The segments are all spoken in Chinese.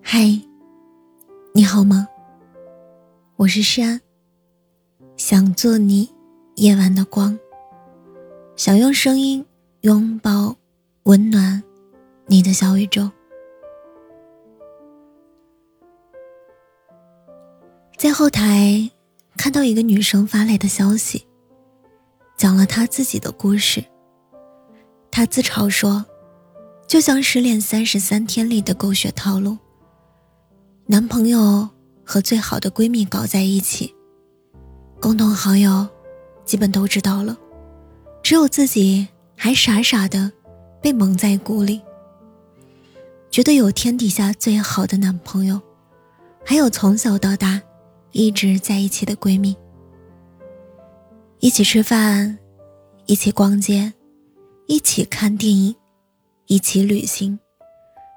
嗨，你好吗？我是山，想做你夜晚的光，想用声音拥抱温暖你的小宇宙。在后台看到一个女生发来的消息，讲了她自己的故事。她自嘲说：“就像失恋三十三天里的狗血套路。”男朋友和最好的闺蜜搞在一起，共同好友基本都知道了，只有自己还傻傻的被蒙在鼓里。觉得有天底下最好的男朋友，还有从小到大一直在一起的闺蜜，一起吃饭，一起逛街，一起看电影，一起旅行，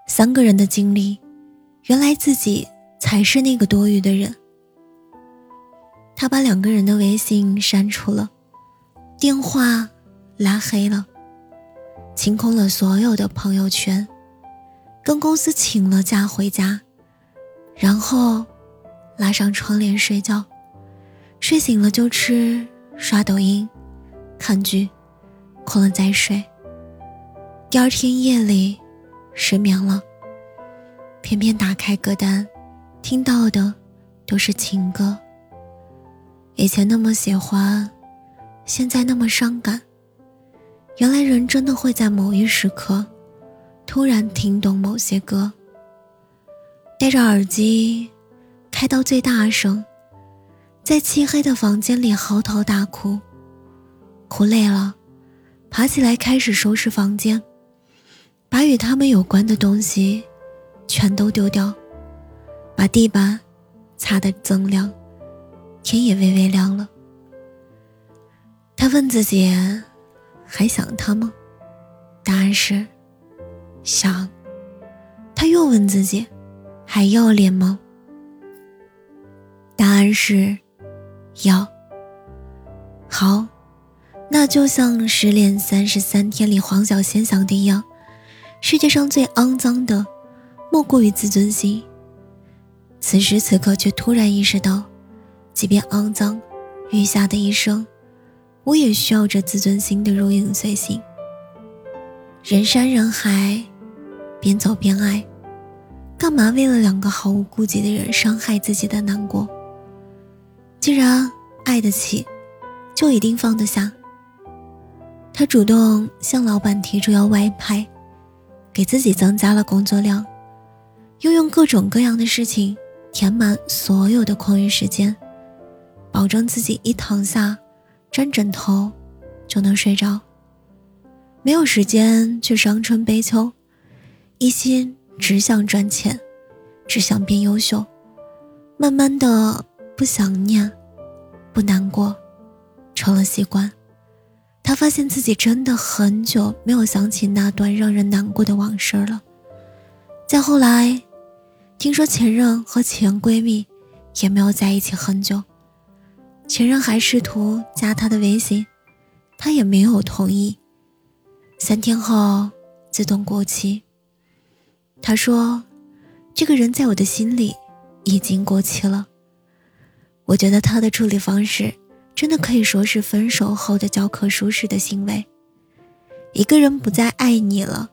三个人的经历。原来自己才是那个多余的人。他把两个人的微信删除了，电话拉黑了，清空了所有的朋友圈，跟公司请了假回家，然后拉上窗帘睡觉，睡醒了就吃，刷抖音，看剧，困了再睡。第二天夜里失眠了。偏偏打开歌单，听到的都是情歌。以前那么喜欢，现在那么伤感。原来人真的会在某一时刻，突然听懂某些歌。戴着耳机，开到最大声，在漆黑的房间里嚎啕大哭。哭累了，爬起来开始收拾房间，把与他们有关的东西。全都丢掉，把地板擦得锃亮，天也微微亮了。他问自己：“还想他吗？”答案是：想。他又问自己：“还要脸吗？”答案是：要。好，那就像《失恋三十三天》里黄小仙想的一样，世界上最肮脏的。莫过于自尊心。此时此刻，却突然意识到，即便肮脏，余下的一生，我也需要这自尊心的如影随形。人山人海，边走边爱，干嘛为了两个毫无顾忌的人伤害自己的难过？既然爱得起，就一定放得下。他主动向老板提出要外派，给自己增加了工作量。又用各种各样的事情填满所有的空余时间，保证自己一躺下，沾枕头就能睡着。没有时间去伤春悲秋，一心只想赚钱，只想变优秀。慢慢的，不想念，不难过，成了习惯。他发现自己真的很久没有想起那段让人难过的往事了。再后来。听说前任和前闺蜜也没有在一起很久，前任还试图加她的微信，她也没有同意。三天后自动过期。他说：“这个人在我的心里已经过期了。”我觉得他的处理方式真的可以说是分手后的教科书式的行为。一个人不再爱你了，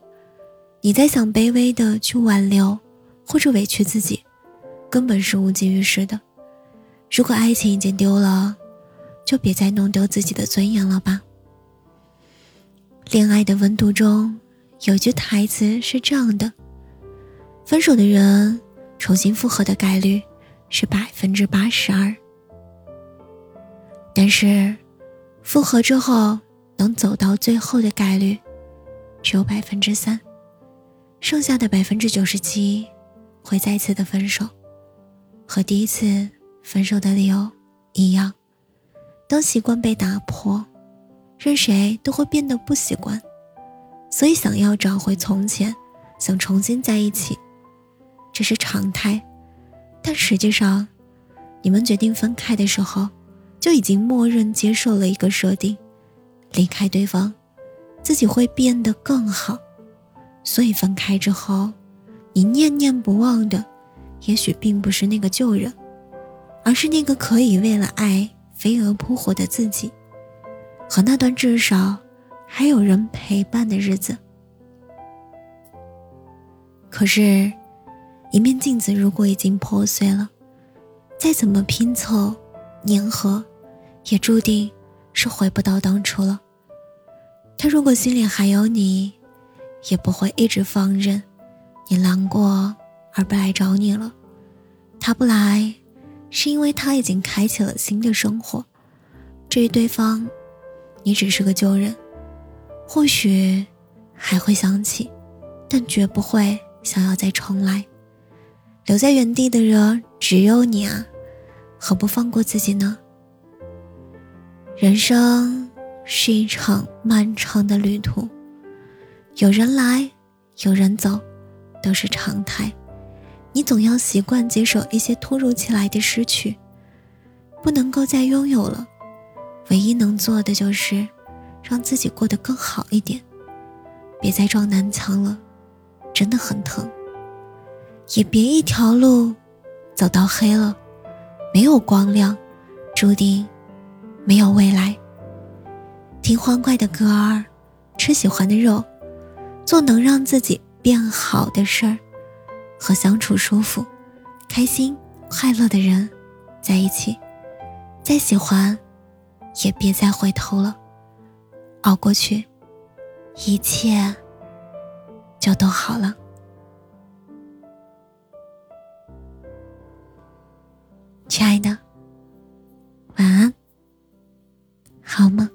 你在想卑微的去挽留。或者委屈自己，根本是无济于事的。如果爱情已经丢了，就别再弄丢自己的尊严了吧。恋爱的温度中有句台词是这样的：分手的人重新复合的概率是百分之八十二，但是复合之后能走到最后的概率只有百分之三，剩下的百分之九十七。会再次的分手，和第一次分手的理由一样。当习惯被打破，任谁都会变得不习惯。所以，想要找回从前，想重新在一起，这是常态。但实际上，你们决定分开的时候，就已经默认接受了一个设定：离开对方，自己会变得更好。所以，分开之后。你念念不忘的，也许并不是那个旧人，而是那个可以为了爱飞蛾扑火的自己，和那段至少还有人陪伴的日子。可是，一面镜子如果已经破碎了，再怎么拼凑、粘合，也注定是回不到当初了。他如果心里还有你，也不会一直放任你难过而不来找你了。他不来，是因为他已经开启了新的生活。至于对方，你只是个旧人，或许还会想起，但绝不会想要再重来。留在原地的人只有你啊，何不放过自己呢？人生是一场漫长的旅途，有人来，有人走，都是常态。你总要习惯接受一些突如其来的失去，不能够再拥有了。唯一能做的就是让自己过得更好一点，别再撞南墙了，真的很疼。也别一条路走到黑了，没有光亮，注定没有未来。听欢快的歌儿，吃喜欢的肉，做能让自己变好的事儿。和相处舒服、开心、快乐的人在一起，再喜欢，也别再回头了。熬过去，一切就都好了。亲爱的，好吗。